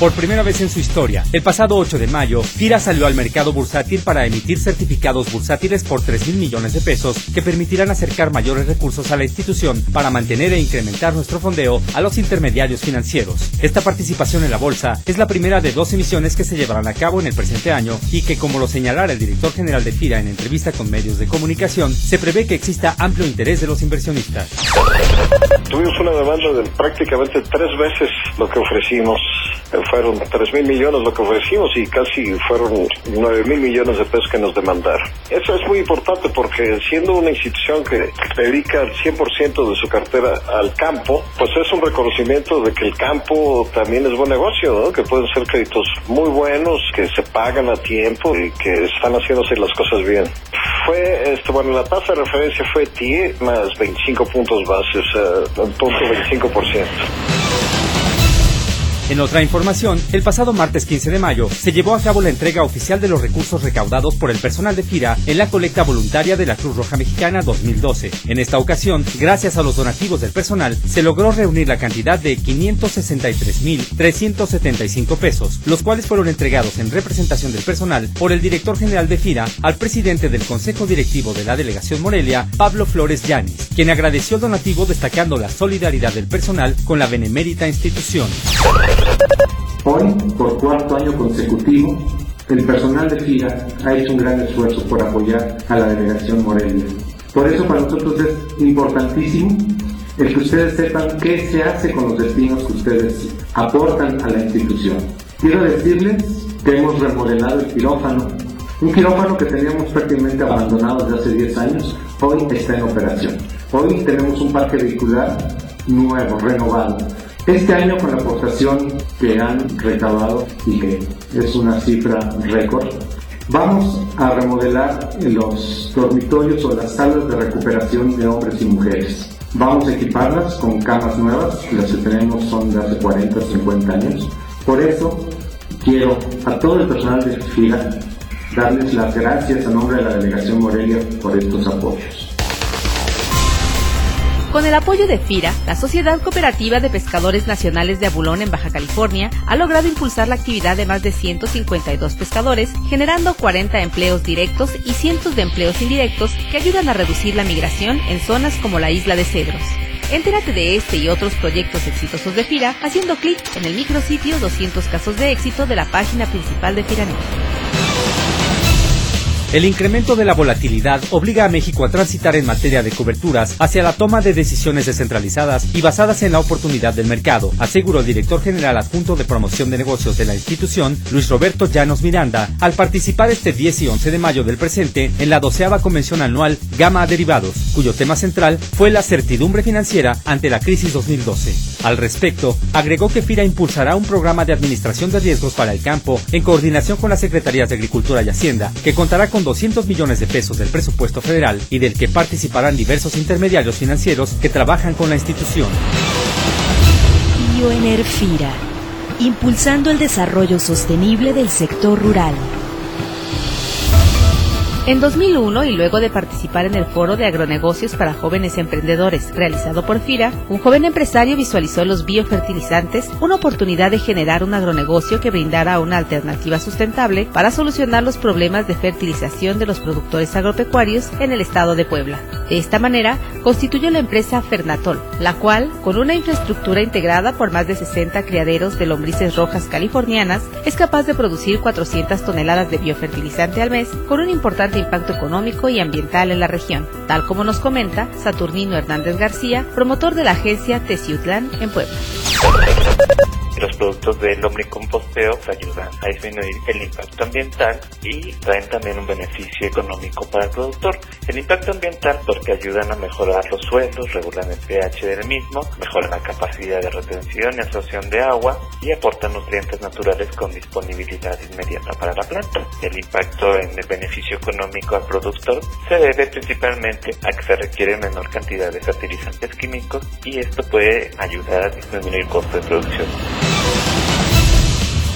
Por primera vez en su historia, el pasado 8 de mayo, FIRA salió al mercado bursátil para emitir certificados bursátiles por 3 mil millones de pesos que permitirán acercar mayores recursos a la institución para mantener e incrementar nuestro fondeo a los intermediarios financieros. Esta participación en la bolsa es la primera de dos emisiones que se llevarán a cabo en el presente año y que, como lo señalara el director general de FIRA en entrevista con medios de comunicación, se prevé que exista amplio interés de los inversionistas. Tuvimos una demanda de prácticamente tres veces lo que ofrecimos fueron 3 mil millones lo que ofrecimos y casi fueron 9 mil millones de pesos que nos demandaron. Eso es muy importante porque siendo una institución que dedica el 100% de su cartera al campo, pues es un reconocimiento de que el campo también es buen negocio, ¿no? que pueden ser créditos muy buenos, que se pagan a tiempo y que están haciéndose las cosas bien. Fue, este, bueno, la tasa de referencia fue TIE más 25 puntos bases, uh, punto 25%. En otra información, el pasado martes 15 de mayo se llevó a cabo la entrega oficial de los recursos recaudados por el personal de FIRA en la colecta voluntaria de la Cruz Roja Mexicana 2012. En esta ocasión, gracias a los donativos del personal, se logró reunir la cantidad de 563.375 pesos, los cuales fueron entregados en representación del personal por el director general de FIRA al presidente del Consejo Directivo de la Delegación Morelia, Pablo Flores Yanis, quien agradeció el donativo destacando la solidaridad del personal con la benemérita institución. Hoy, por cuarto año consecutivo, el personal de FIRA ha hecho un gran esfuerzo por apoyar a la delegación Morelia. Por eso para nosotros es importantísimo el que ustedes sepan qué se hace con los destinos que ustedes aportan a la institución. Quiero decirles que hemos remodelado el quirófano, un quirófano que teníamos prácticamente abandonado desde hace 10 años, hoy está en operación. Hoy tenemos un parque vehicular nuevo, renovado, este año con la aportación que han recaudado y que es una cifra récord, vamos a remodelar los dormitorios o las salas de recuperación de hombres y mujeres. Vamos a equiparlas con camas nuevas, las que tenemos son de hace 40, 50 años. Por eso quiero a todo el personal de FIRA darles las gracias a nombre de la Delegación Morelia por estos apoyos. Con el apoyo de FIRA, la Sociedad Cooperativa de Pescadores Nacionales de Abulón en Baja California ha logrado impulsar la actividad de más de 152 pescadores, generando 40 empleos directos y cientos de empleos indirectos que ayudan a reducir la migración en zonas como la isla de Cedros. Entérate de este y otros proyectos exitosos de FIRA haciendo clic en el micrositio 200 casos de éxito de la página principal de FIRANET. El incremento de la volatilidad obliga a México a transitar en materia de coberturas hacia la toma de decisiones descentralizadas y basadas en la oportunidad del mercado, aseguró el director general adjunto de promoción de negocios de la institución, Luis Roberto Llanos Miranda, al participar este 10 y 11 de mayo del presente en la doceava convención anual Gama Derivados, cuyo tema central fue la certidumbre financiera ante la crisis 2012. Al respecto, agregó que FIRA impulsará un programa de administración de riesgos para el campo en coordinación con las Secretarías de Agricultura y Hacienda, que contará con 200 millones de pesos del presupuesto federal y del que participarán diversos intermediarios financieros que trabajan con la institución. Bioenerfira, impulsando el desarrollo sostenible del sector rural. En 2001 y luego de participar en el Foro de Agronegocios para Jóvenes Emprendedores realizado por FIRA, un joven empresario visualizó los biofertilizantes, una oportunidad de generar un agronegocio que brindara una alternativa sustentable para solucionar los problemas de fertilización de los productores agropecuarios en el estado de Puebla. De esta manera, constituyó la empresa Fernatol, la cual, con una infraestructura integrada por más de 60 criaderos de lombrices rojas californianas, es capaz de producir 400 toneladas de biofertilizante al mes con un importante impacto económico y ambiental en la región, tal como nos comenta Saturnino Hernández García, promotor de la agencia Teciutlán en Puebla. Productos del lombricomposteo ayudan a disminuir el impacto ambiental y traen también un beneficio económico para el productor. El impacto ambiental porque ayudan a mejorar los suelos, regulan el pH del mismo, mejoran la capacidad de retención y absorción de agua y aportan nutrientes naturales con disponibilidad inmediata para la planta. El impacto en el beneficio económico al productor se debe principalmente a que se requiere menor cantidad de fertilizantes químicos y esto puede ayudar a disminuir el costo de producción.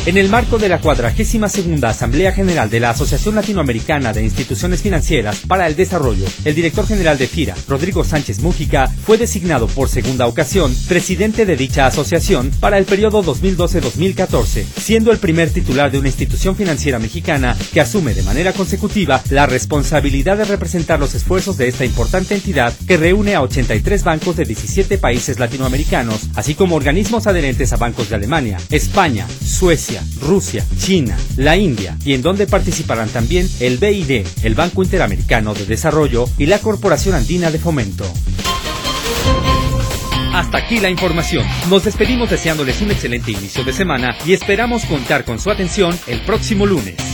En el marco de la 42 Asamblea General de la Asociación Latinoamericana de Instituciones Financieras para el Desarrollo, el director general de FIRA, Rodrigo Sánchez Mújica, fue designado por segunda ocasión presidente de dicha asociación para el periodo 2012-2014, siendo el primer titular de una institución financiera mexicana que asume de manera consecutiva la responsabilidad de representar los esfuerzos de esta importante entidad que reúne a 83 bancos de 17 países latinoamericanos, así como organismos adherentes a bancos de Alemania, España, Suecia, Rusia, China, la India y en donde participarán también el BID, el Banco Interamericano de Desarrollo y la Corporación Andina de Fomento. Hasta aquí la información. Nos despedimos deseándoles un excelente inicio de semana y esperamos contar con su atención el próximo lunes.